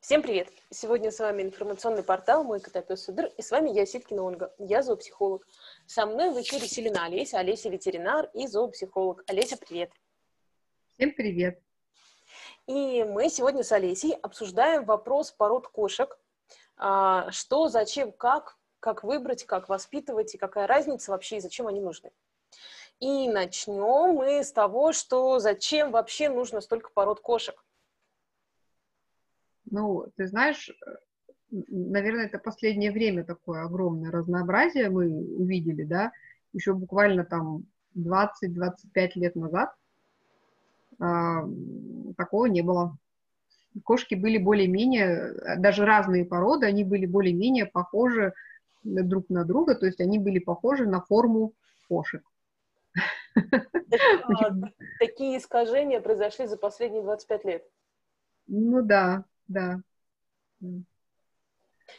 Всем привет! Сегодня с вами информационный портал «Мой котопес Судыр», и с вами я, Ситкина Ольга, я зоопсихолог. Со мной в эфире Селина Олеся, Олеся ветеринар и зоопсихолог. Олеся, привет! Всем привет! И мы сегодня с Олесей обсуждаем вопрос пород кошек. А, что, зачем, как, как выбрать, как воспитывать, и какая разница вообще, и зачем они нужны. И начнем мы с того, что зачем вообще нужно столько пород кошек. Ну, ты знаешь, наверное, это последнее время такое огромное разнообразие мы увидели, да, еще буквально там 20-25 лет назад а, такого не было. Кошки были более-менее, даже разные породы, они были более-менее похожи друг на друга, то есть они были похожи на форму кошек. А, такие искажения произошли за последние 25 лет. Ну да, да.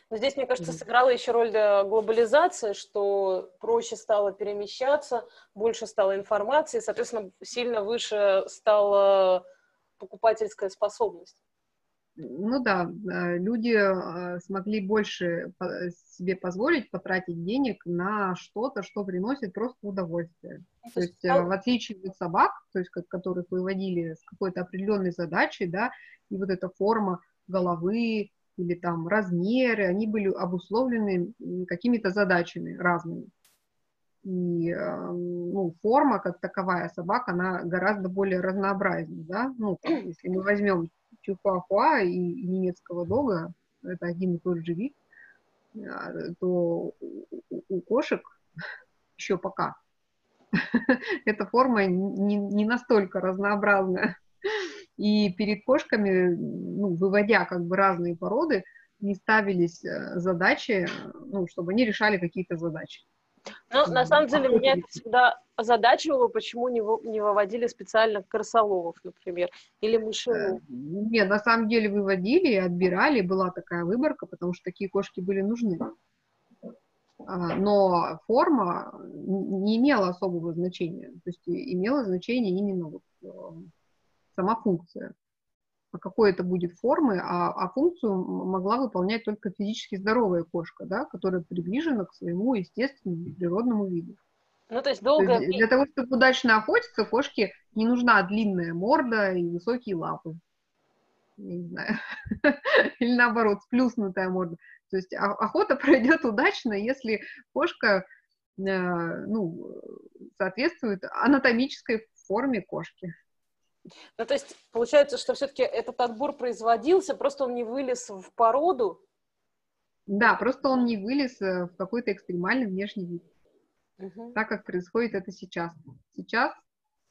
Но здесь, мне кажется, сыграла еще роль э, глобализация, что проще стало перемещаться, больше стало информации, соответственно, сильно выше стала покупательская способность. Ну да, люди э, смогли больше себе позволить потратить денег на что-то, что приносит просто удовольствие. Ну, то есть, э, в отличие от собак, то есть, которых выводили с какой-то определенной задачей, да, и вот эта форма головы или там размеры, они были обусловлены какими-то задачами разными. И э, ну, форма как таковая собак, она гораздо более разнообразна, да, ну, если мы возьмем чихуахуа и, немецкого дога, это один и тот же вид, а, то у кошек еще пока эта форма не, не настолько разнообразная. И перед кошками, ну, выводя как бы разные породы, не ставились э, задачи, ну, чтобы они решали какие-то задачи. Ну, на самом деле, меня это всегда озадачивало, почему не, не выводили специально крысоловов, например, или мышелов. Э, нет, на самом деле выводили отбирали, была такая выборка, потому что такие кошки были нужны. А, но форма не имела особого значения, то есть имела значение именно вот э, сама функция. А какой это будет формы, а, а функцию могла выполнять только физически здоровая кошка, да, которая приближена к своему естественному природному виду. Ну, то есть долго... То есть для того, чтобы удачно охотиться, кошке не нужна длинная морда и высокие лапы. Я не знаю. Или наоборот, сплюснутая морда. То есть охота пройдет удачно, если кошка э, ну, соответствует анатомической форме кошки. Ну, то есть получается, что все-таки этот отбор производился, просто он не вылез в породу? Да, просто он не вылез э, в какой-то экстремальный внешний вид. Угу. Так как происходит это сейчас. Сейчас,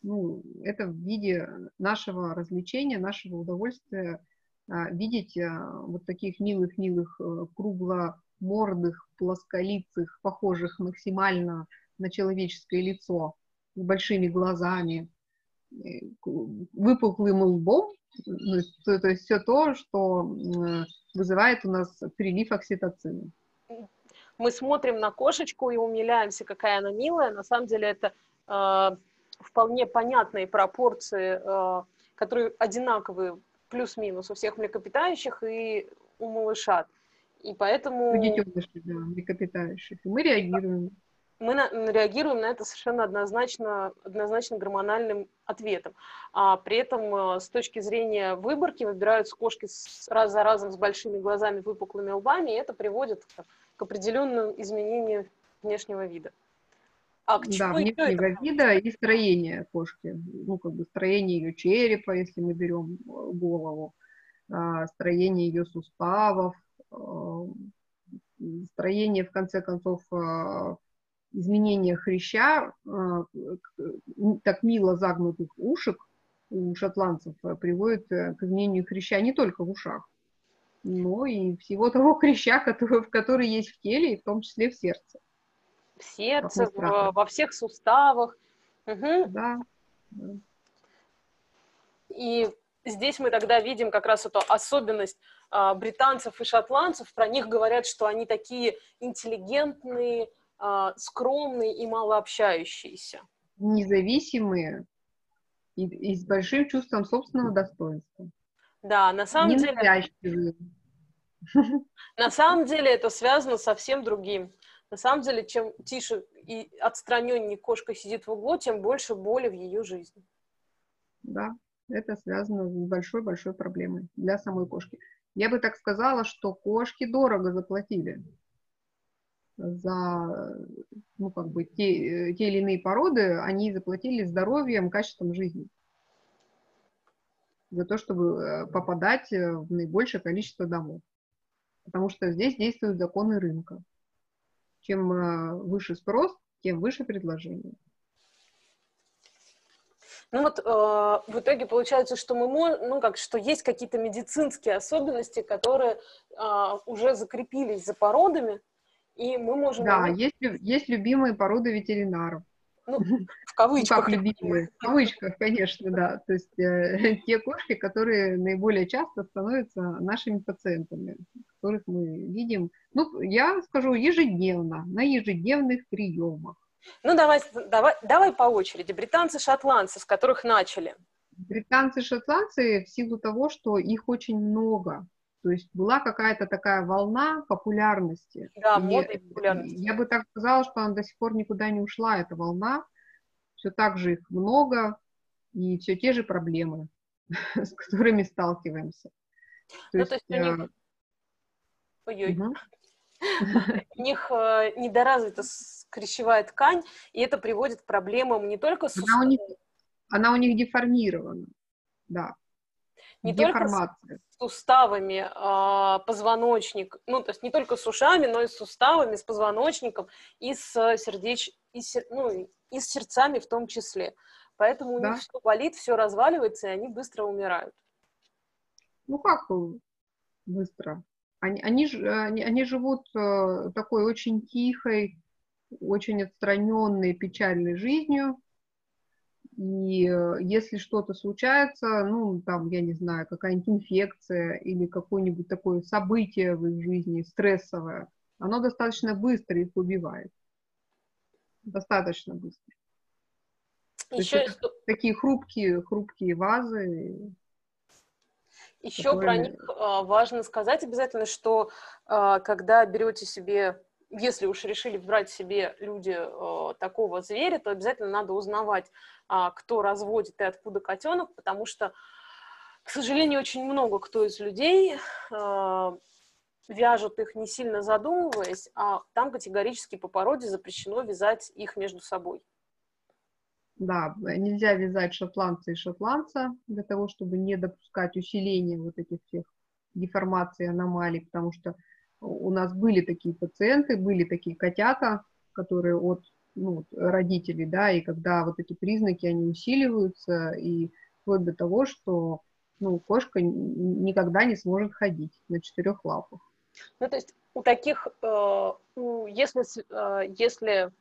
ну, это в виде нашего развлечения, нашего удовольствия а, видеть а, вот таких милых-милых э, кругломордых, плосколицых, похожих максимально на человеческое лицо, с большими глазами, выпуклым лбом, то, то есть все то, что вызывает у нас прилив окситоцина. Мы смотрим на кошечку и умиляемся, какая она милая. На самом деле это э, вполне понятные пропорции, э, которые одинаковые плюс-минус у всех млекопитающих и у малышат. И поэтому... У детенышей, да, млекопитающих. И мы реагируем мы на, реагируем на это совершенно однозначно, однозначно гормональным ответом. А при этом э, с точки зрения выборки выбираются кошки с, раз за разом с большими глазами, выпуклыми лбами, и это приводит к, к определенным изменениям внешнего вида. А к да, внешнего вида и строения кошки. Ну, как бы строение ее черепа, если мы берем э, голову, а, строение ее суставов, э, строение, в конце концов, изменение хряща, а, так мило загнутых ушек у шотландцев э, приводит э, к изменению хряща не только в ушах, но и всего того хряща, который, который есть в теле, и в том числе в сердце. В сердце, в, во всех суставах. Угу. Да, да. И здесь мы тогда видим как раз эту особенность а, британцев и шотландцев. Про них говорят, что они такие интеллигентные, а, скромные и малообщающиеся. Независимые и, и с большим чувством собственного достоинства. Да, на самом деле... На самом деле это связано со всем другим. На самом деле, чем тише и отстраненнее кошка сидит в углу, тем больше боли в ее жизни. Да, это связано с большой-большой проблемой для самой кошки. Я бы так сказала, что кошки дорого заплатили за ну, как бы, те, те или иные породы, они заплатили здоровьем, качеством жизни. За то, чтобы э, попадать в наибольшее количество домов. Потому что здесь действуют законы рынка. Чем э, выше спрос, тем выше предложение. Ну вот э, в итоге получается, что мы можем, ну как, что есть какие-то медицинские особенности, которые э, уже закрепились за породами, и мы можем... Да, есть, есть любимые породы ветеринаров. Ну, в кавычках. Ну, как любимые. В кавычках, конечно, да. То есть э, те кошки, которые наиболее часто становятся нашими пациентами, которых мы видим, ну, я скажу, ежедневно, на ежедневных приемах. Ну, давай, давай, давай по очереди. Британцы, шотландцы, с которых начали. Британцы, шотландцы в силу того, что их очень много. То есть была какая-то такая волна популярности. Да, моды и популярности. Я бы так сказала, что она до сих пор никуда не ушла, эта волна. Все так же их много, и все те же проблемы, с которыми сталкиваемся. То ну, есть, то есть у них... Э, Ой-ой. Угу. У них э, недоразвита крещевая ткань, и это приводит к проблемам не только с... Она у них, она у них деформирована, да. Не только с суставами, а, позвоночник, ну, то есть не только с ушами, но и с суставами, с позвоночником и с сердеч... и, сер... ну, и с сердцами в том числе. Поэтому у да. них все болит, все разваливается, и они быстро умирают. Ну как быстро? Они, они, они, они живут э, такой очень тихой, очень отстраненной, печальной жизнью, и э, если что-то случается, ну, там, я не знаю, какая-нибудь инфекция или какое-нибудь такое событие в их жизни стрессовое, оно достаточно быстро их убивает. Достаточно быстро. Еще что... такие хрупкие, хрупкие вазы. Еще которые... про них а, важно сказать обязательно, что а, когда берете себе если уж решили брать себе люди э, такого зверя, то обязательно надо узнавать, кто разводит и откуда котенок, потому что, к сожалению, очень много кто из людей э, вяжут их не сильно задумываясь, а там категорически по породе запрещено вязать их между собой. Да, нельзя вязать шотландца и шотландца для того, чтобы не допускать усиления вот этих всех деформаций, аномалий, потому что у нас были такие пациенты, были такие котята, которые от ну, родителей, да, и когда вот эти признаки, они усиливаются, и вплоть до того, что ну, кошка никогда не сможет ходить на четырех лапах. Ну, то есть у таких, э, если, э, если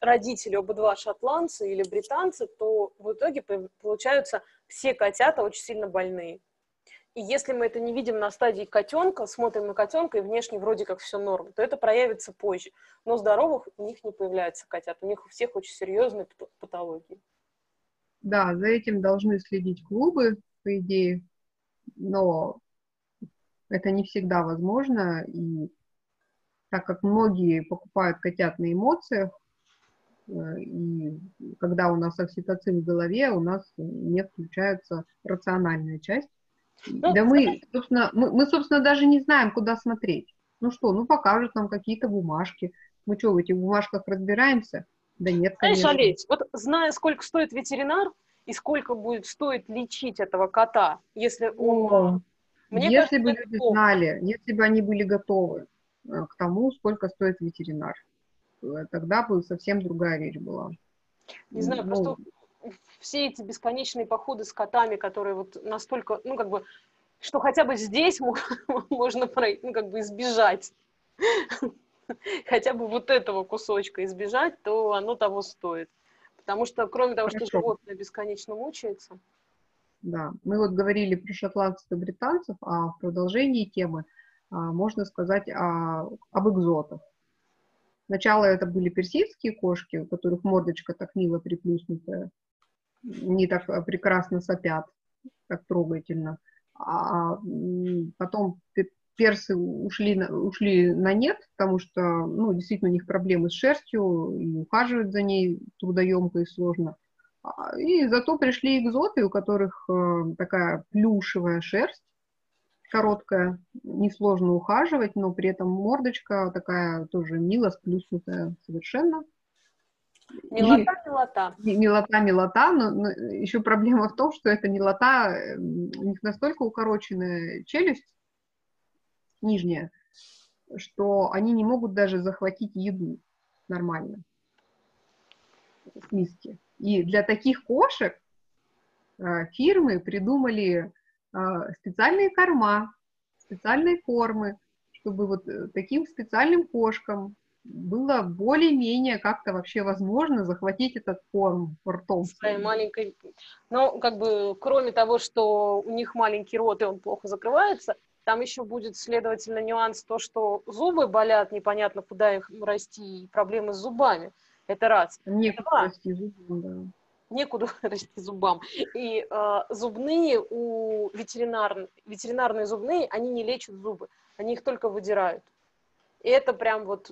родители оба два шотландцы или британцы, то в итоге получаются все котята очень сильно больные. И если мы это не видим на стадии котенка, смотрим на котенка, и внешне вроде как все норм, то это проявится позже. Но здоровых у них не появляется котят. У них у всех очень серьезные патологии. Да, за этим должны следить клубы, по идее, но это не всегда возможно, и так как многие покупают котят на эмоциях, э, и когда у нас окситоцин в голове, у нас не включается рациональная часть, ну, да мы, собственно, мы, мы, собственно, даже не знаем, куда смотреть. Ну что, ну покажут нам какие-то бумажки. Мы что, в этих бумажках разбираемся? Да нет, конечно. Знаешь, Олесь, вот зная, сколько стоит ветеринар и сколько будет стоить лечить этого кота, если он... О, Мне если кажется, бы люди плохо. знали, если бы они были готовы э, к тому, сколько стоит ветеринар, э, тогда бы совсем другая речь была. Не знаю, ну, просто все эти бесконечные походы с котами, которые вот настолько, ну, как бы, что хотя бы здесь можно ну, как бы избежать, хотя бы вот этого кусочка избежать, то оно того стоит. Потому что, кроме того, Хорошо. что животное бесконечно мучается. Да, мы вот говорили про шотландцев и британцев, а в продолжении темы а, можно сказать о, об экзотах. Сначала это были персидские кошки, у которых мордочка так мило приплюснутая, не так э, прекрасно сопят, так трогательно. А потом персы ушли на, ушли на нет, потому что, ну, действительно, у них проблемы с шерстью, и ухаживать за ней трудоемко и сложно. А, и зато пришли экзоты, у которых э, такая плюшевая шерсть, короткая, несложно ухаживать, но при этом мордочка такая тоже мило сплюснутая совершенно. Милота, милота. Милота, милота, но, но еще проблема в том, что эта милота, э, у них настолько укороченная челюсть нижняя, что они не могут даже захватить еду нормально с миски. И для таких кошек э, фирмы придумали э, специальные корма, специальные кормы, чтобы вот таким специальным кошкам было более-менее как-то вообще возможно захватить этот корм ртом. Своей маленькой... Ну, как бы, кроме того, что у них маленький рот, и он плохо закрывается, там еще будет, следовательно, нюанс то, что зубы болят, непонятно, куда их расти, и проблемы с зубами. Это раз. Некуда Это расти зубам, да. Некуда расти зубам. И э, зубные у ветеринар... ветеринарные зубные, они не лечат зубы, они их только выдирают. И это прям вот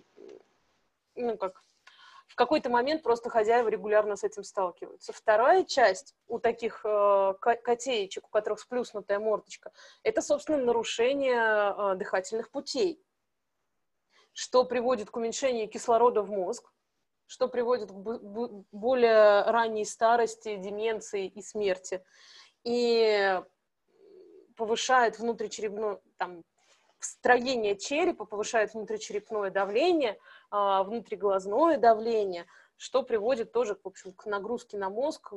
ну, как, в какой-то момент просто хозяева регулярно с этим сталкиваются. Вторая часть у таких э, котеечек, у которых сплюснутая мордочка, это, собственно, нарушение э, дыхательных путей, что приводит к уменьшению кислорода в мозг, что приводит к более ранней старости, деменции и смерти. И повышает внутричерепную, там, строение черепа, повышает внутричерепное давление, а, внутриглазное давление, что приводит тоже, в общем, к нагрузке на мозг,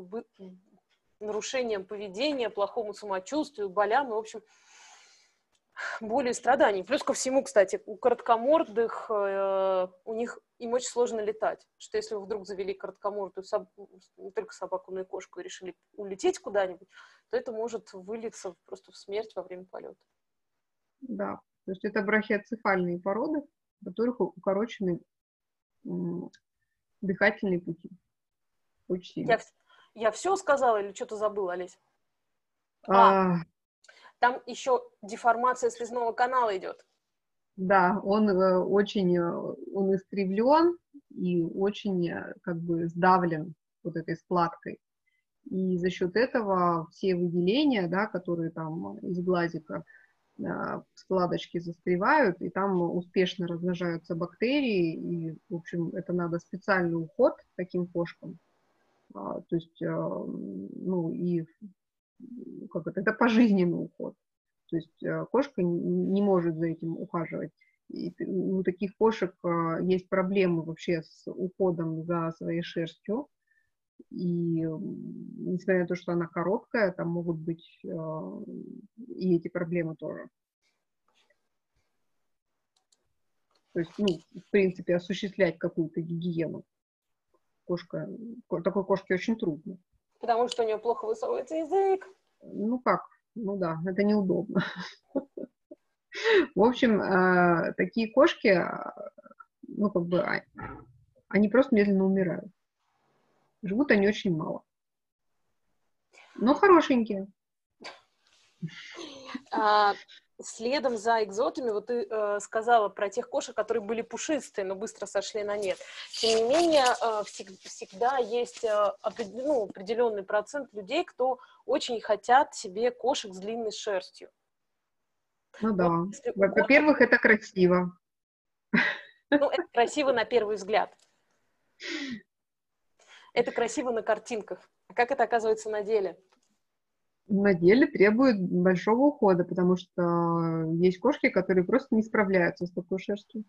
нарушениям поведения, плохому самочувствию, болям, и, в общем, боли и страданий. Плюс ко всему, кстати, у короткомордых э, у них им очень сложно летать. Что если вы вдруг завели короткомордую собаку, не только собаку, но и кошку, и решили улететь куда-нибудь, то это может вылиться просто в смерть во время полета. Да, то есть это брахиоцефальные породы, у которых укорочены дыхательные пути. Очень сильно. Я, я все сказала или что-то забыла, Олесь? А, а, там еще деформация слезного канала идет. Да, он э, очень, э, он искривлен и очень э, как бы сдавлен вот этой складкой. И за счет этого все выделения, да, которые там из глазика, складочки застревают, и там успешно размножаются бактерии, и, в общем, это надо специальный уход таким кошкам. А, то есть, а, ну, и как это, это пожизненный уход. То есть кошка не может за этим ухаживать. И у таких кошек есть проблемы вообще с уходом за своей шерстью. И несмотря на то, что она короткая, там могут быть э, и эти проблемы тоже. То есть, ну, в принципе, осуществлять какую-то гигиену. Кошка, такой кошке очень трудно. Потому что у нее плохо высовывается язык. Ну как, ну да, это неудобно. В общем, э, такие кошки, ну как бы, а, они просто медленно умирают. Живут они очень мало. Но хорошенькие. А, следом за экзотами, вот ты э, сказала про тех кошек, которые были пушистые, но быстро сошли на нет. Тем не менее, э, всег, всегда есть э, ну, определенный процент людей, кто очень хотят себе кошек с длинной шерстью. Ну да. Во-первых, кошек... это красиво. Ну, это красиво на первый взгляд это красиво на картинках. А как это оказывается на деле? На деле требует большого ухода, потому что есть кошки, которые просто не справляются с такой шерстью.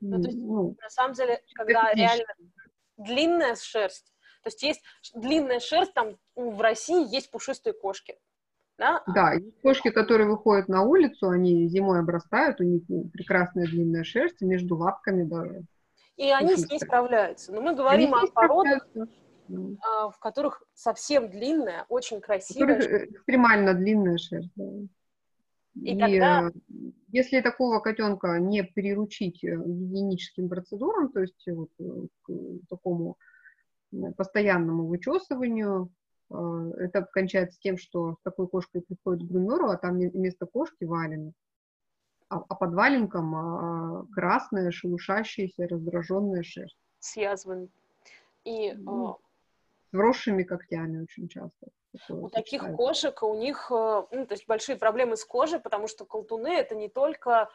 Ну, то есть, ну, на самом деле, когда реально длинная шерсть, то есть есть длинная шерсть, там в России есть пушистые кошки. Да? да, есть кошки, которые выходят на улицу, они зимой обрастают, у них прекрасная длинная шерсть, между лапками даже и они с ней справляются. Но мы говорим о породах, а, в которых совсем длинная, очень красивая. Э, экстремально длинная шерсть. Да. И, и тогда... Э, если такого котенка не приручить э, гигиеническим процедурам, то есть вот к такому постоянному вычесыванию, это кончается тем, что с такой кошкой приходит к грумеру, а там вместо кошки валенок. А, а под валенком а, красная, шелушащаяся, раздраженная шерсть. С язвами. И, ну, с вросшими когтями очень часто. У таких кошек, у них ну, то есть большие проблемы с кожей, потому что колтуны это не только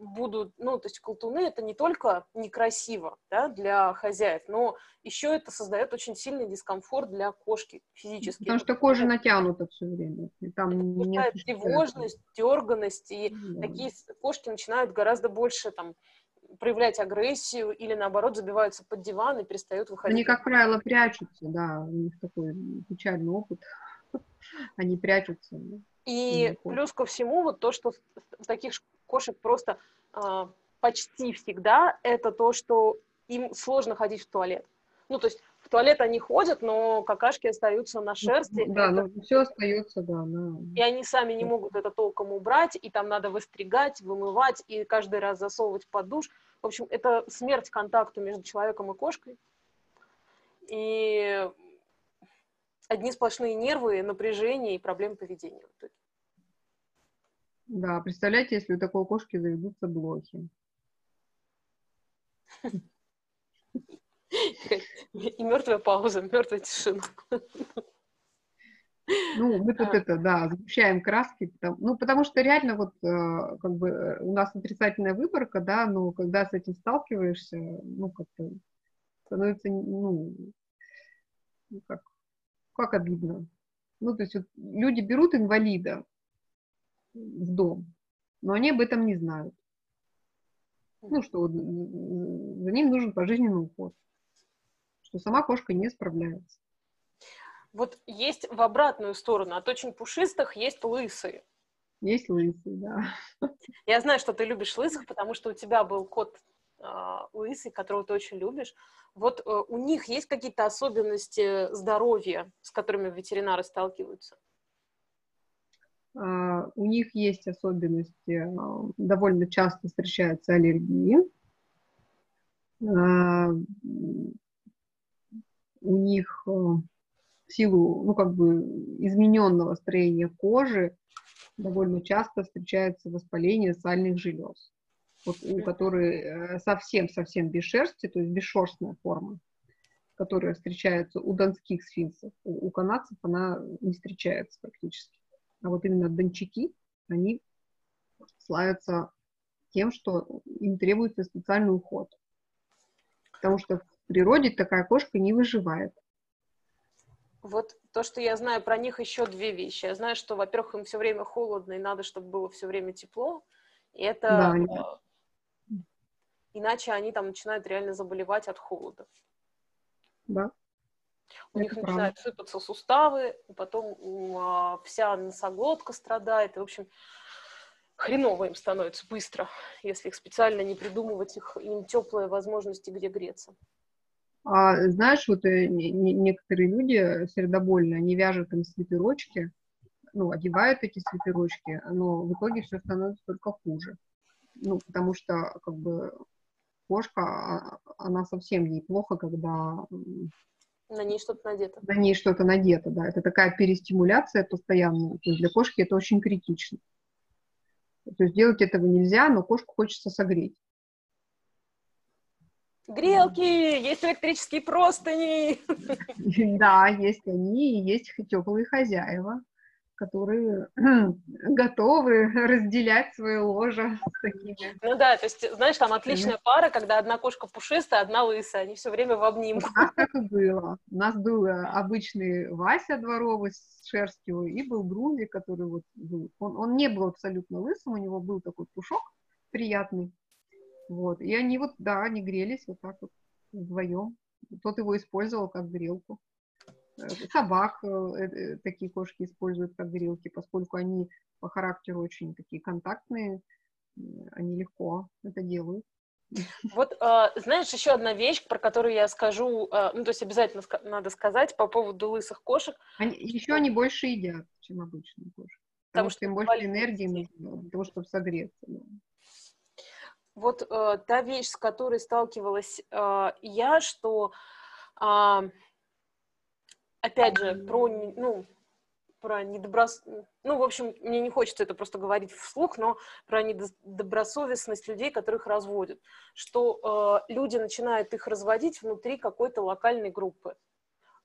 будут, ну, то есть колтуны это не только некрасиво да, для хозяев, но еще это создает очень сильный дискомфорт для кошки физически. Потому что кожа натянута все время. И там нет тревожность, дерганность, и да. такие кошки начинают гораздо больше там проявлять агрессию или, наоборот, забиваются под диван и перестают выходить. Они, как правило, прячутся, да, у них такой печальный опыт. Они прячутся. И плюс ко всему, вот то, что таких кошек просто э, почти всегда это то, что им сложно ходить в туалет. Ну, то есть в туалет они ходят, но какашки остаются на шерсти. Да, это... ну все остается, да. На... И они сами не могут это толком убрать, и там надо выстригать, вымывать, и каждый раз засовывать под душ. В общем, это смерть контакту между человеком и кошкой. И одни сплошные нервы, напряжение и проблемы поведения. Да, представляете, если у такой кошки заведутся блохи. И мертвая пауза, мертвая тишина. Ну, мы тут а. это, да, сгущаем краски, потому, ну, потому что реально вот э, как бы э, у нас отрицательная выборка, да, но когда с этим сталкиваешься, ну, как-то становится, ну, ну, как, как обидно. Ну, то есть вот люди берут инвалида, в дом, но они об этом не знают. Ну, что за ним нужен пожизненный уход, что сама кошка не справляется. Вот есть в обратную сторону, от очень пушистых есть лысые. Есть лысые, да. Я знаю, что ты любишь лысых, потому что у тебя был кот э, лысый, которого ты очень любишь. Вот э, у них есть какие-то особенности здоровья, с которыми ветеринары сталкиваются? А, у них есть особенности, а, довольно часто встречаются аллергии. А, у них в силу, ну, как бы измененного строения кожи довольно часто встречается воспаление сальных желез, вот, у которой совсем-совсем без шерсти, то есть бесшерстная форма, которая встречается у донских сфинксов. У, у канадцев она не встречается практически а вот именно дончаки, они славятся тем, что им требуется специальный уход. Потому что в природе такая кошка не выживает. Вот то, что я знаю про них, еще две вещи. Я знаю, что, во-первых, им все время холодно, и надо, чтобы было все время тепло. И это... Да, они... Э, иначе они там начинают реально заболевать от холода. Да. У Это них правда. начинают сыпаться суставы, потом а, вся носоглотка страдает. И, в общем, хреново им становится быстро, если их специально не придумывать, их, им теплые возможности, где греться. А, знаешь, вот э, некоторые люди сердобольно, они вяжут им свитерочки, ну, одевают эти свитерочки, но в итоге все становится только хуже. Ну, потому что, как бы, кошка, а, она совсем ей плохо, когда на ней что-то надето. На ней что-то надето, да. Это такая перестимуляция постоянная. То есть для кошки это очень критично. То есть делать этого нельзя, но кошку хочется согреть. Грелки, есть электрические простыни. Да, есть они, и есть теплые хозяева которые готовы разделять свое ложе с такими. Ну да, то есть, знаешь, там отличная пара, когда одна кошка пушистая, одна лысая, они все время в обнимку. У нас так и было. У нас был э, обычный Вася дворовый с шерстью, и был Грузи, который вот был. Он, он не был абсолютно лысым, у него был такой пушок приятный. Вот. И они вот, да, они грелись вот так вот вдвоем. Тот его использовал как грелку. Э, собак э, э, такие кошки используют как грелки, поскольку они по характеру очень такие контактные, они легко это делают. Вот, знаешь, еще одна вещь, про которую я скажу, ну, то есть обязательно надо сказать по поводу лысых кошек. Они, еще они больше едят, чем обычные кошки. Потому, потому что им больше энергии нужно для того, чтобы согреться. Вот э, та вещь, с которой сталкивалась э, я, что э, опять же, про, ну, про недоброс... Ну, в общем, мне не хочется это просто говорить вслух, но про недобросовестность людей, которых разводят. Что э, люди начинают их разводить внутри какой-то локальной группы,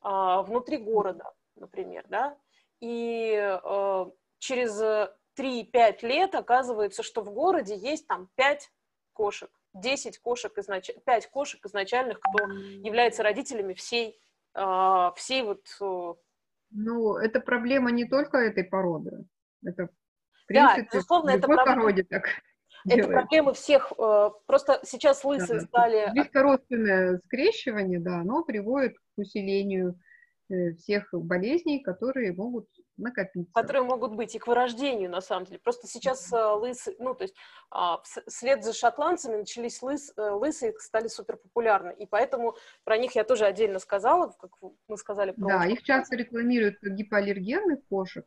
э, внутри города, например, да, и э, через 3-5 лет оказывается, что в городе есть там 5 кошек, 10 кошек, изнач... 5 кошек изначальных, кто является родителями всей, э, всей вот ну, это проблема не только этой породы. Это, в принципе, да, безусловно, это проблема... породе так это делает. проблемы всех. Э, просто сейчас лысые да. стали... Близкородственное скрещивание, да, оно приводит к усилению э, всех болезней, которые могут накопиться. Которые могут быть и к вырождению, на самом деле. Просто сейчас э, лысы, ну, то есть а, вслед за шотландцами начались лыс, э, лысые, стали супер популярны. И поэтому про них я тоже отдельно сказала, как мы сказали. Про да, их часто рекламируют как гипоаллергенных кошек,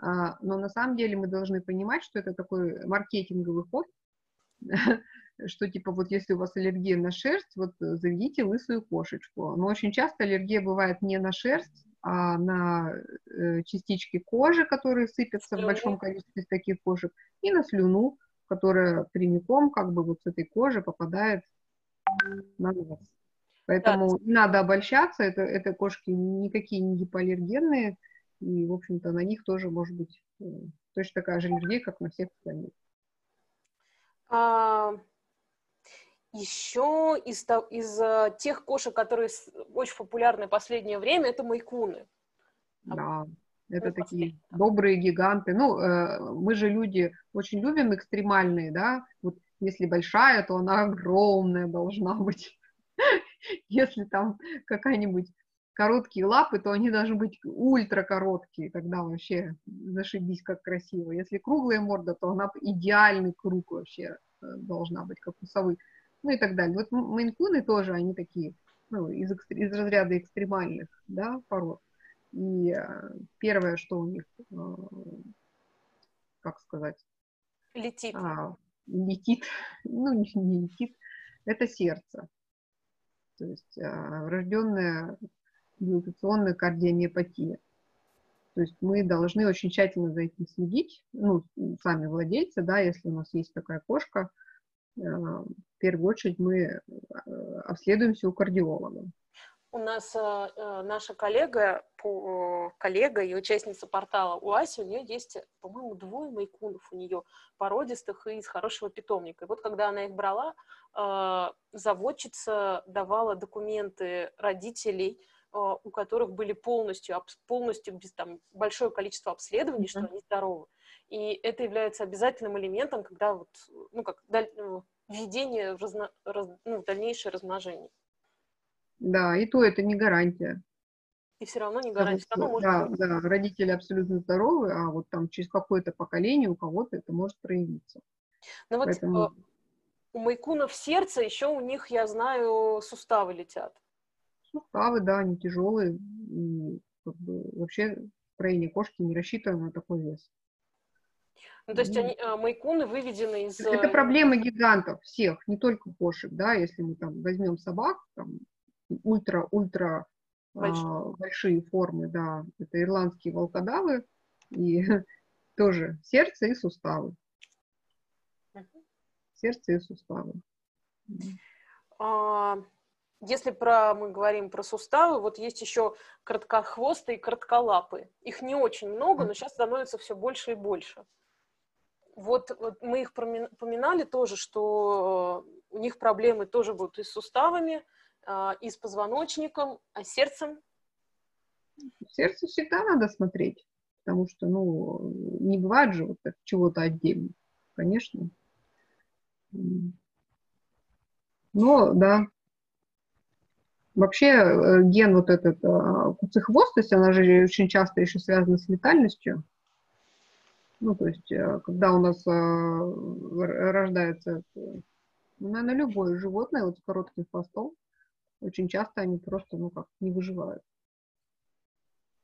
а, но на самом деле мы должны понимать, что это такой маркетинговый ход, что типа вот если у вас аллергия на шерсть, вот заведите лысую кошечку. Но очень часто аллергия бывает не на шерсть, а, на э, частички кожи, которые сыпятся в большом количестве таких кошек, и на слюну, которая прямиком как бы вот с этой кожи попадает на нос. Поэтому да. надо обольщаться, это, это кошки никакие не гипоаллергенные, и, в общем-то, на них тоже может быть э, точно такая же аллергия, как на всех остальных. Еще из, из э, тех кошек, которые очень популярны в последнее время, это майкуны. Да, это такие добрые гиганты. Ну, э, мы же люди очень любим экстремальные, да. Вот если большая, то она огромная должна быть. Если там какая-нибудь короткие лапы, то они должны быть ультра короткие, тогда вообще зашибись как красиво. Если круглая морда, то она идеальный круг вообще э, должна быть, как у совы ну и так далее. Вот мейнкуны тоже, они такие, ну, из, из разряда экстремальных, да, пород. И э, первое, что у них, э, как сказать? Летит. А, летит, ну, не, не летит, это сердце. То есть э, врожденная дилатационная кардиомиопатия. То есть мы должны очень тщательно за этим следить, ну, сами владельцы, да, если у нас есть такая кошка, в первую очередь мы э, обследуемся у кардиолога. У нас э, э наша коллега, по, коллега и участница портала УАСИ, у нее есть, по-моему, двое майкунов у нее, породистых и из хорошего питомника. И вот когда она их брала, э, заводчица давала документы родителей, э, у которых были полностью, полностью без, там, большое количество обследований, mm-hmm. что они здоровы. И это является обязательным элементом, когда вот, ну, как даль, ну, введение в разно, раз, ну, дальнейшее размножение. Да, и то это не гарантия. И все равно не гарантия. Потому, может да, быть. да, родители абсолютно здоровы, а вот там через какое-то поколение у кого-то это может проявиться. Ну вот Поэтому... Э, у майкунов сердце, еще у них, я знаю, суставы летят. Суставы, да, они тяжелые. И, как бы, вообще строение кошки не рассчитано на такой вес. Ну, то есть они, а, майкуны выведены из... Это э, проблема гигантов всех, не только кошек, да, если мы там возьмем собак, там ультра-ультра большие. А, большие формы, да, это ирландские волкодавы, и тоже сердце и суставы. Сердце и суставы. А, если про, мы говорим про суставы, вот есть еще краткохвостые и кратколапые. Их не очень много, но сейчас становится все больше и больше вот, вот мы их поминали тоже, что у них проблемы тоже будут и с суставами, а, и с позвоночником, а с сердцем. Сердце всегда надо смотреть, потому что, ну, не бывает же вот чего-то отдельно, конечно. Но, да, Вообще э, ген вот этот а, куцехвостость, она же очень часто еще связана с летальностью. Ну, то есть, э, когда у нас э, рождается, ну, наверное, любое животное вот с коротким хвостом, очень часто они просто, ну, как, не выживают.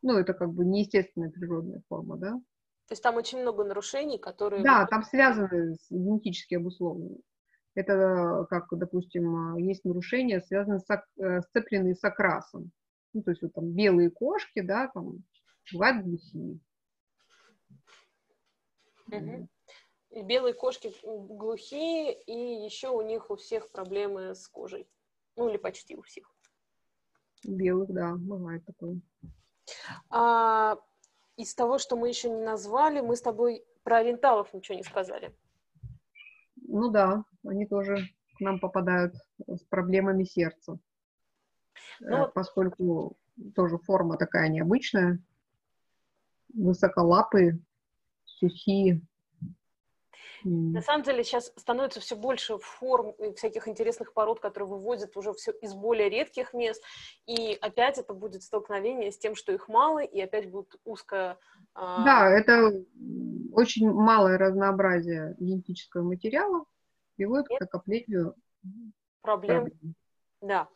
Ну, это как бы неестественная природная форма, да? То есть там очень много нарушений, которые... Да, там связаны с генетически обусловленными. Это, как, допустим, есть нарушения, связанные с, э, сцепленные с окрасом. Ну, то есть вот там белые кошки, да, там бывают глухие Угу. Белые кошки глухие, и еще у них у всех проблемы с кожей. Ну, или почти у всех. Белых, да, бывает такое. А, из того, что мы еще не назвали, мы с тобой про ориенталов ничего не сказали. Ну да, они тоже к нам попадают с проблемами сердца. Ну, э, поскольку тоже форма такая необычная, высоколапые, сухие, на самом деле сейчас становится все больше форм всяких интересных пород, которые вывозят уже все из более редких мест, и опять это будет столкновение с тем, что их мало, и опять будет узкое... А, да, это очень малое разнообразие генетического материала приводит Нет. к накоплению проблем. проблем. Да.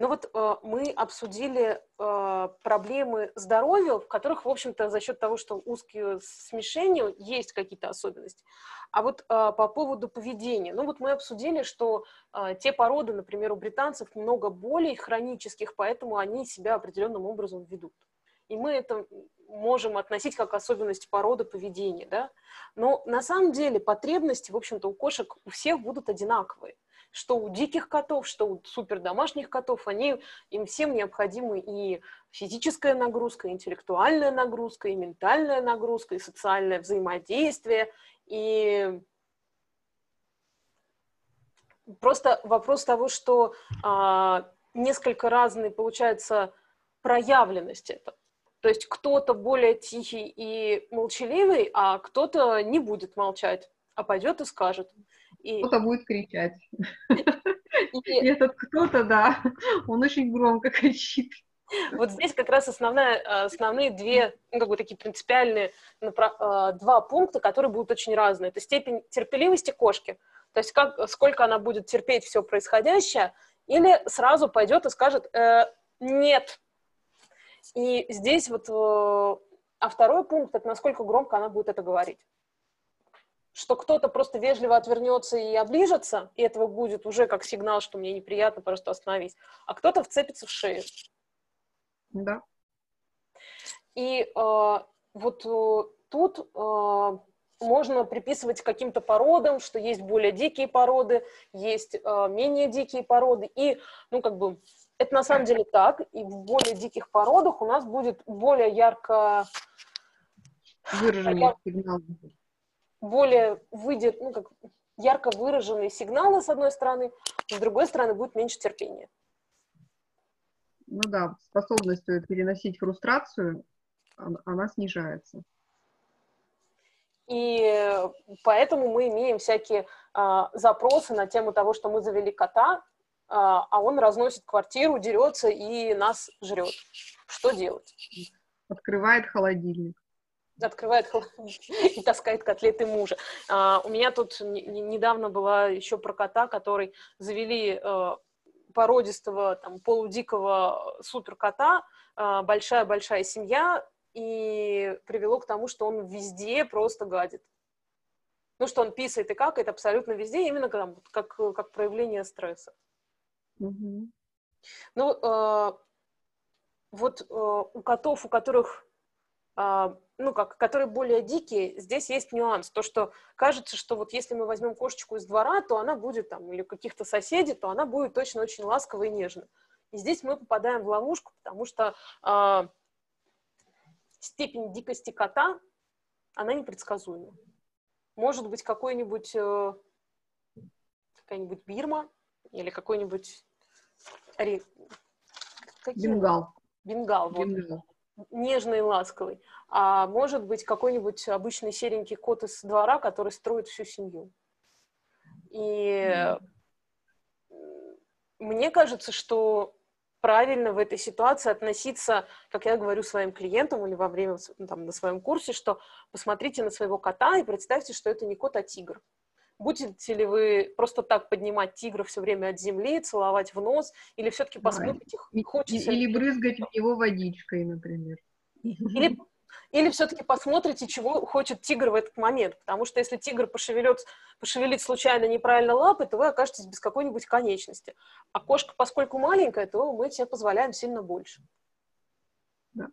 Ну вот э, мы обсудили э, проблемы здоровья, в которых, в общем-то, за счет того, что узкие смешения, есть какие-то особенности. А вот э, по поводу поведения, ну вот мы обсудили, что э, те породы, например, у британцев много болей хронических, поэтому они себя определенным образом ведут. И мы это можем относить как особенность породы поведения, да? Но на самом деле потребности, в общем-то, у кошек у всех будут одинаковые что у диких котов, что у супер домашних котов, они, им всем необходимы и физическая нагрузка, и интеллектуальная нагрузка, и ментальная нагрузка, и социальное взаимодействие, и просто вопрос того, что а, несколько разные, получается, проявленность это. То есть кто-то более тихий и молчаливый, а кто-то не будет молчать, а пойдет и скажет. И... Кто-то будет кричать. И этот кто-то, да, он очень громко кричит. Вот здесь как раз основная, основные две, ну, как бы такие принципиальные а, два пункта, которые будут очень разные. Это степень терпеливости кошки, то есть как, сколько она будет терпеть все происходящее, или сразу пойдет и скажет э, «нет». И здесь вот, э, а второй пункт — это насколько громко она будет это говорить что кто-то просто вежливо отвернется и оближется, и этого будет уже как сигнал, что мне неприятно, просто остановись, а кто-то вцепится в шею. Да. И э, вот э, тут э, можно приписывать каким-то породам, что есть более дикие породы, есть э, менее дикие породы, и, ну, как бы, это на самом деле так, и в более диких породах у нас будет более ярко... Выраженный сигнал более выйдет, ну, как ярко выраженные сигналы, с одной стороны, с другой стороны, будет меньше терпения. Ну да, способность переносить фрустрацию, она, снижается. И поэтому мы имеем всякие а, запросы на тему того, что мы завели кота, а, а он разносит квартиру, дерется и нас жрет. Что делать? Открывает холодильник открывает холодильник и таскает котлеты мужа. А, у меня тут недавно была еще про кота, который завели э, породистого, там, полудикого суперкота, э, большая-большая семья, и привело к тому, что он везде просто гадит. Ну, что он писает и какает абсолютно везде, именно как, как, как проявление стресса. Mm-hmm. Ну, э, вот э, у котов, у которых ну, как, которые более дикие, здесь есть нюанс. То, что кажется, что вот если мы возьмем кошечку из двора, то она будет там, или каких-то соседей, то она будет точно очень ласковой и нежной. И здесь мы попадаем в ловушку, потому что э, степень дикости кота, она непредсказуема. Может быть, какой-нибудь, э, какая-нибудь Бирма или какой-нибудь... Бенгал. Бенгал, вот. Бенгал нежный и ласковый, а может быть какой-нибудь обычный серенький кот из двора, который строит всю семью. И мне кажется, что правильно в этой ситуации относиться, как я говорю своим клиентам или во время там, на своем курсе, что посмотрите на своего кота и представьте, что это не кот, а тигр. Будете ли вы просто так поднимать тигра все время от земли, целовать в нос, или все-таки посмотрите, да. хочется... Или брызгать в него водичкой, например. Или, или все-таки посмотрите, чего хочет тигр в этот момент. Потому что если тигр пошевелит, пошевелит случайно неправильно лапы, то вы окажетесь без какой-нибудь конечности. А кошка, поскольку маленькая, то мы себе позволяем сильно больше. Да.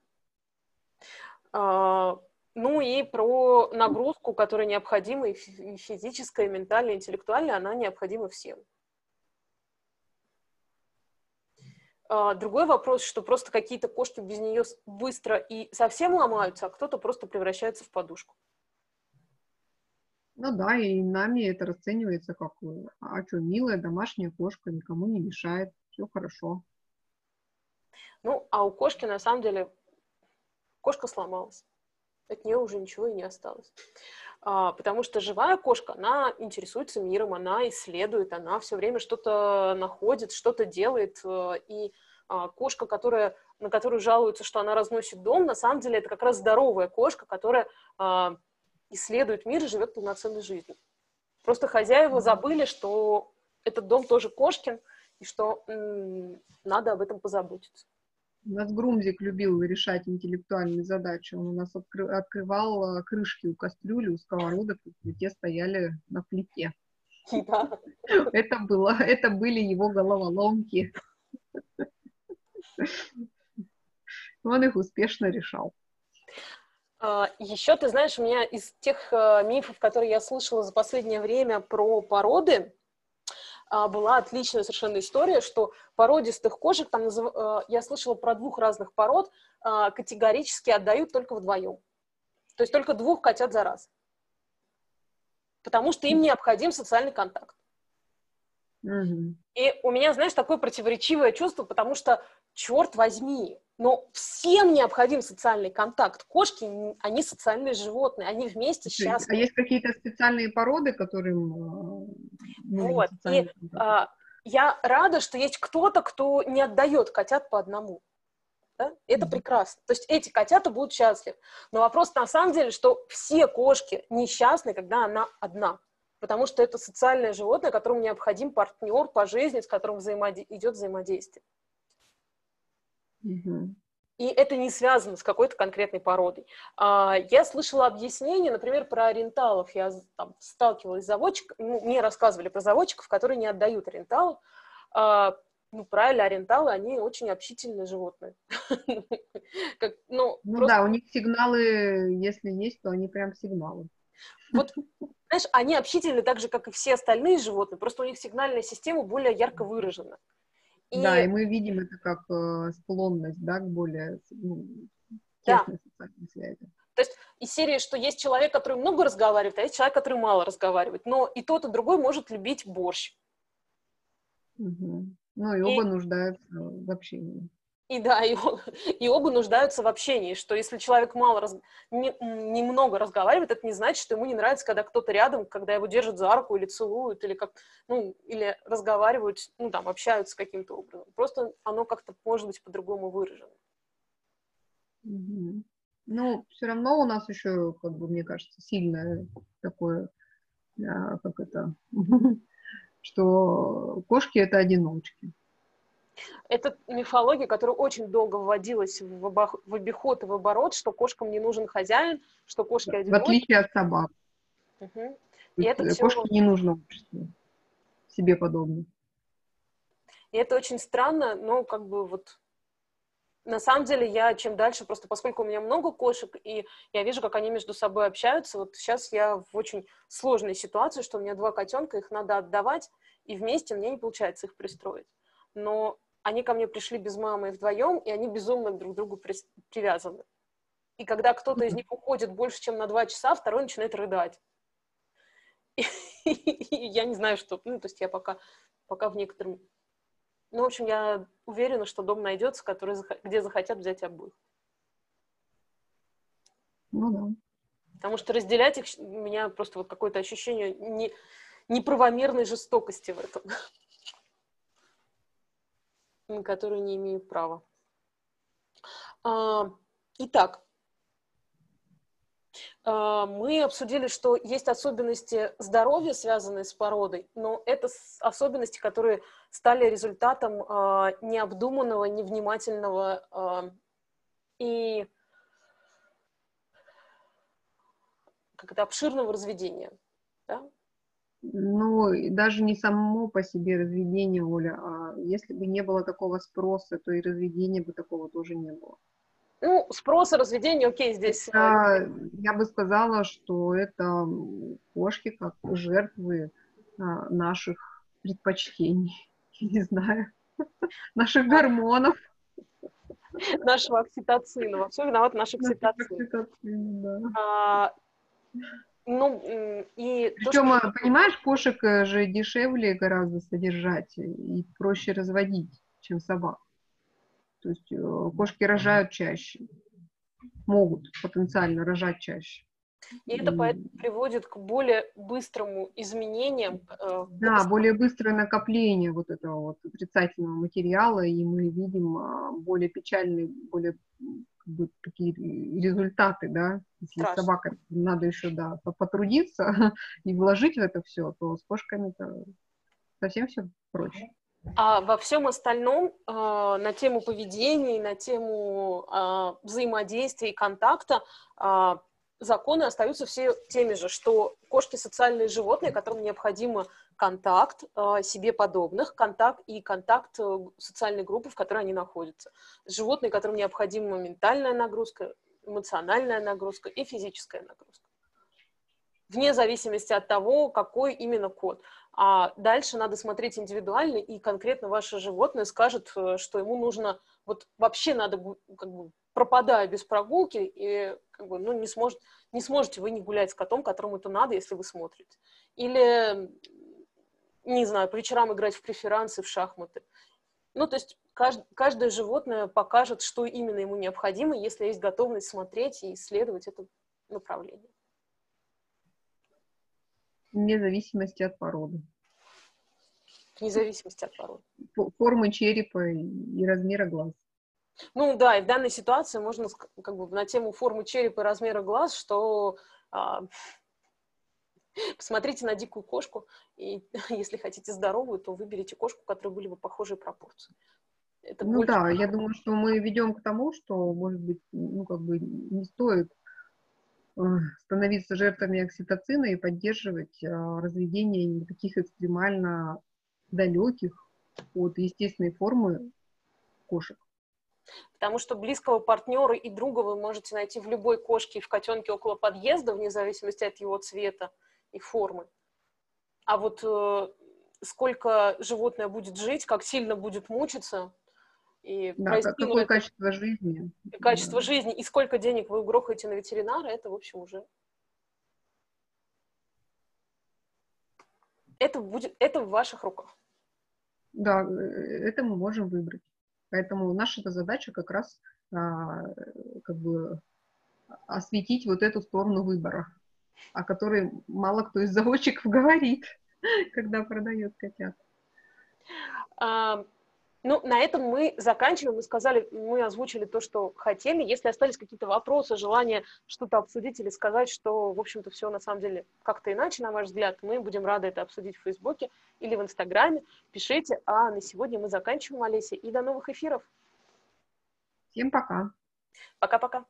А, Ну и про нагрузку, которая необходима, и физическая, и ментальная, и интеллектуальная, она необходима всем. А, другой вопрос, что просто какие-то кошки без нее быстро и совсем ломаются, а кто-то просто превращается в подушку. Ну да, и нами это расценивается как, а что, милая домашняя кошка, никому не мешает, все хорошо. Ну, а у кошки на самом деле кошка сломалась. От нее уже ничего и не осталось. А, потому что живая кошка, она интересуется миром, она исследует, она все время что-то находит, что-то делает. Э, и а, кошка, которая, на которую жалуются, что она разносит дом, на самом деле это как раз здоровая кошка, которая а, исследует мир и живет полноценной жизнью. Просто хозяева забыли, что этот дом тоже кошкин, и что м- надо об этом позаботиться. У нас Грумзик любил решать интеллектуальные задачи. Он у нас откры- открывал э, крышки у кастрюли, у сковородок, и те стояли на плите. Да. Это, было, это были его головоломки. Он их успешно решал. А, Еще, ты знаешь, у меня из тех э, мифов, которые я слышала за последнее время про породы, а, была отличная совершенно история, что породистых кошек, там, э, я слышала про двух разных пород, а, категорически отдают только вдвоем. То есть только двух котят за раз. Потому что им необходим социальный контакт. Mm-hmm. И у меня, знаешь, такое противоречивое чувство, потому что, черт возьми, но всем необходим социальный контакт. Кошки, они социальные животные, они вместе счастливы. А есть какие-то специальные породы, которым... Ну, вот, и а, я рада, что есть кто-то, кто не отдает котят по одному. Да? Это mm-hmm. прекрасно. То есть эти котята будут счастливы. Но вопрос на самом деле, что все кошки несчастны, когда она одна. Потому что это социальное животное, которому необходим партнер по жизни, с которым взаимоди- идет взаимодействие. И это не связано с какой-то конкретной породой. А, я слышала объяснение, например, про ориенталов. Я там, сталкивалась с заводчиком, ну, мне рассказывали про заводчиков, которые не отдают ориенталов. А, ну, правильно, ориенталы, они очень общительные животные. как, ну, ну просто... да, у них сигналы, если есть, то они прям сигналы. Вот, знаешь, они общительны так же, как и все остальные животные, просто у них сигнальная система более ярко выражена. И... Да, и мы видим это как э, склонность, да, к более ну, тесной да. социальной связи. То есть из серии, что есть человек, который много разговаривает, а есть человек, который мало разговаривает. Но и тот, и другой может любить борщ. Угу. Ну и, и оба нуждаются в общении. И да, и, и оба нуждаются в общении, что если человек мало, раз, не, немного разговаривает, это не значит, что ему не нравится, когда кто-то рядом, когда его держат за руку или целуют, или как, ну, или разговаривают, ну, там, общаются каким-то образом. Просто оно как-то может быть по-другому выражено. Ну, все равно у нас еще, как бы, мне кажется, сильное такое, как это, что кошки это одиночки. Это мифология, которая очень долго вводилась в, обох... в обиход и в оборот, что кошкам не нужен хозяин, что кошки одиночки. В отличие от собак. Угу. И это все... Кошке не нужно общество. Себе подобное. И это очень странно, но как бы вот на самом деле я чем дальше, просто поскольку у меня много кошек, и я вижу, как они между собой общаются, вот сейчас я в очень сложной ситуации, что у меня два котенка, их надо отдавать, и вместе мне не получается их пристроить но они ко мне пришли без мамы вдвоем, и они безумно друг к другу при, привязаны. И когда кто-то из них уходит больше, чем на два часа, второй начинает рыдать. И, я не знаю, что... Ну, то есть я пока, пока в некотором... Ну, в общем, я уверена, что дом найдется, который, где захотят взять обоих. Ну да. Потому что разделять их, у меня просто вот какое-то ощущение не, неправомерной жестокости в этом на которую не имею права. А, итак, а, мы обсудили, что есть особенности здоровья, связанные с породой, но это особенности, которые стали результатом а, необдуманного, невнимательного и как это, обширного разведения. Да? Ну, даже не само по себе разведение, Оля, а если бы не было такого спроса, то и разведения бы такого тоже не было. Ну, спрос и разведение, окей, здесь... Это, я бы сказала, что это кошки как жертвы а, наших предпочтений, не знаю, наших гормонов. Нашего окситоцина. Во всем виноват наш окситоцин. окситоцин да. а, ну, и... Причем, то, что... А, понимаешь, кошек э, же дешевле гораздо содержать и проще разводить, чем собак. То есть э, кошки рожают чаще, могут потенциально рожать чаще. И это поэтому приводит к более быстрому изменениям. Э, да, более быстрое накопление вот этого вот отрицательного материала, и мы видим а, более печальные, более как бы, такие результаты, да. Если Страшно. собака надо еще, да, потрудиться и вложить в это все, то с кошками-то совсем все проще. А во всем остальном э, на тему поведения, на тему э, взаимодействия и контакта э, законы остаются все теми же, что кошки социальные животные, которым необходимо контакт э, себе подобных, контакт и контакт э, социальной группы, в которой они находятся. Животные, которым необходима ментальная нагрузка, эмоциональная нагрузка и физическая нагрузка. Вне зависимости от того, какой именно код. А дальше надо смотреть индивидуально, и конкретно ваше животное скажет, э, что ему нужно, вот вообще надо как бы пропадая без прогулки, и как бы, ну, не, сможет, не сможете вы не гулять с котом, которому это надо, если вы смотрите. Или, не знаю, по вечерам играть в преферансы, в шахматы. Ну, то есть кажд, каждое животное покажет, что именно ему необходимо, если есть готовность смотреть и исследовать это направление. Вне зависимости от породы. Вне зависимости от породы. Формы черепа и размера глаз. Ну да, и в данной ситуации можно как бы на тему формы черепа и размера глаз, что а, посмотрите на дикую кошку, и если хотите здоровую, то выберите кошку, у которой были бы похожие пропорции. Это ну да, я думаю, что мы ведем к тому, что, может быть, ну как бы не стоит э, становиться жертвами окситоцина и поддерживать а, разведение таких экстремально далеких от естественной формы кошек. Потому что близкого партнера и друга вы можете найти в любой кошке и в котенке около подъезда, вне зависимости от его цвета и формы. А вот э, сколько животное будет жить, как сильно будет мучиться, и да, какое это, качество жизни. Качество да. жизни, и сколько денег вы угрохаете на ветеринара, это, в общем, уже... Это, будет, это в ваших руках. Да, э, это мы можем выбрать. Поэтому наша задача как раз а, как бы осветить вот эту сторону выбора, о которой мало кто из заводчиков говорит, когда продает котят. Ну, на этом мы заканчиваем. Мы сказали, мы озвучили то, что хотели. Если остались какие-то вопросы, желание что-то обсудить или сказать, что, в общем-то, все на самом деле как-то иначе, на ваш взгляд, мы будем рады это обсудить в Фейсбуке или в Инстаграме. Пишите. А на сегодня мы заканчиваем, Олеся. И до новых эфиров. Всем пока. Пока-пока.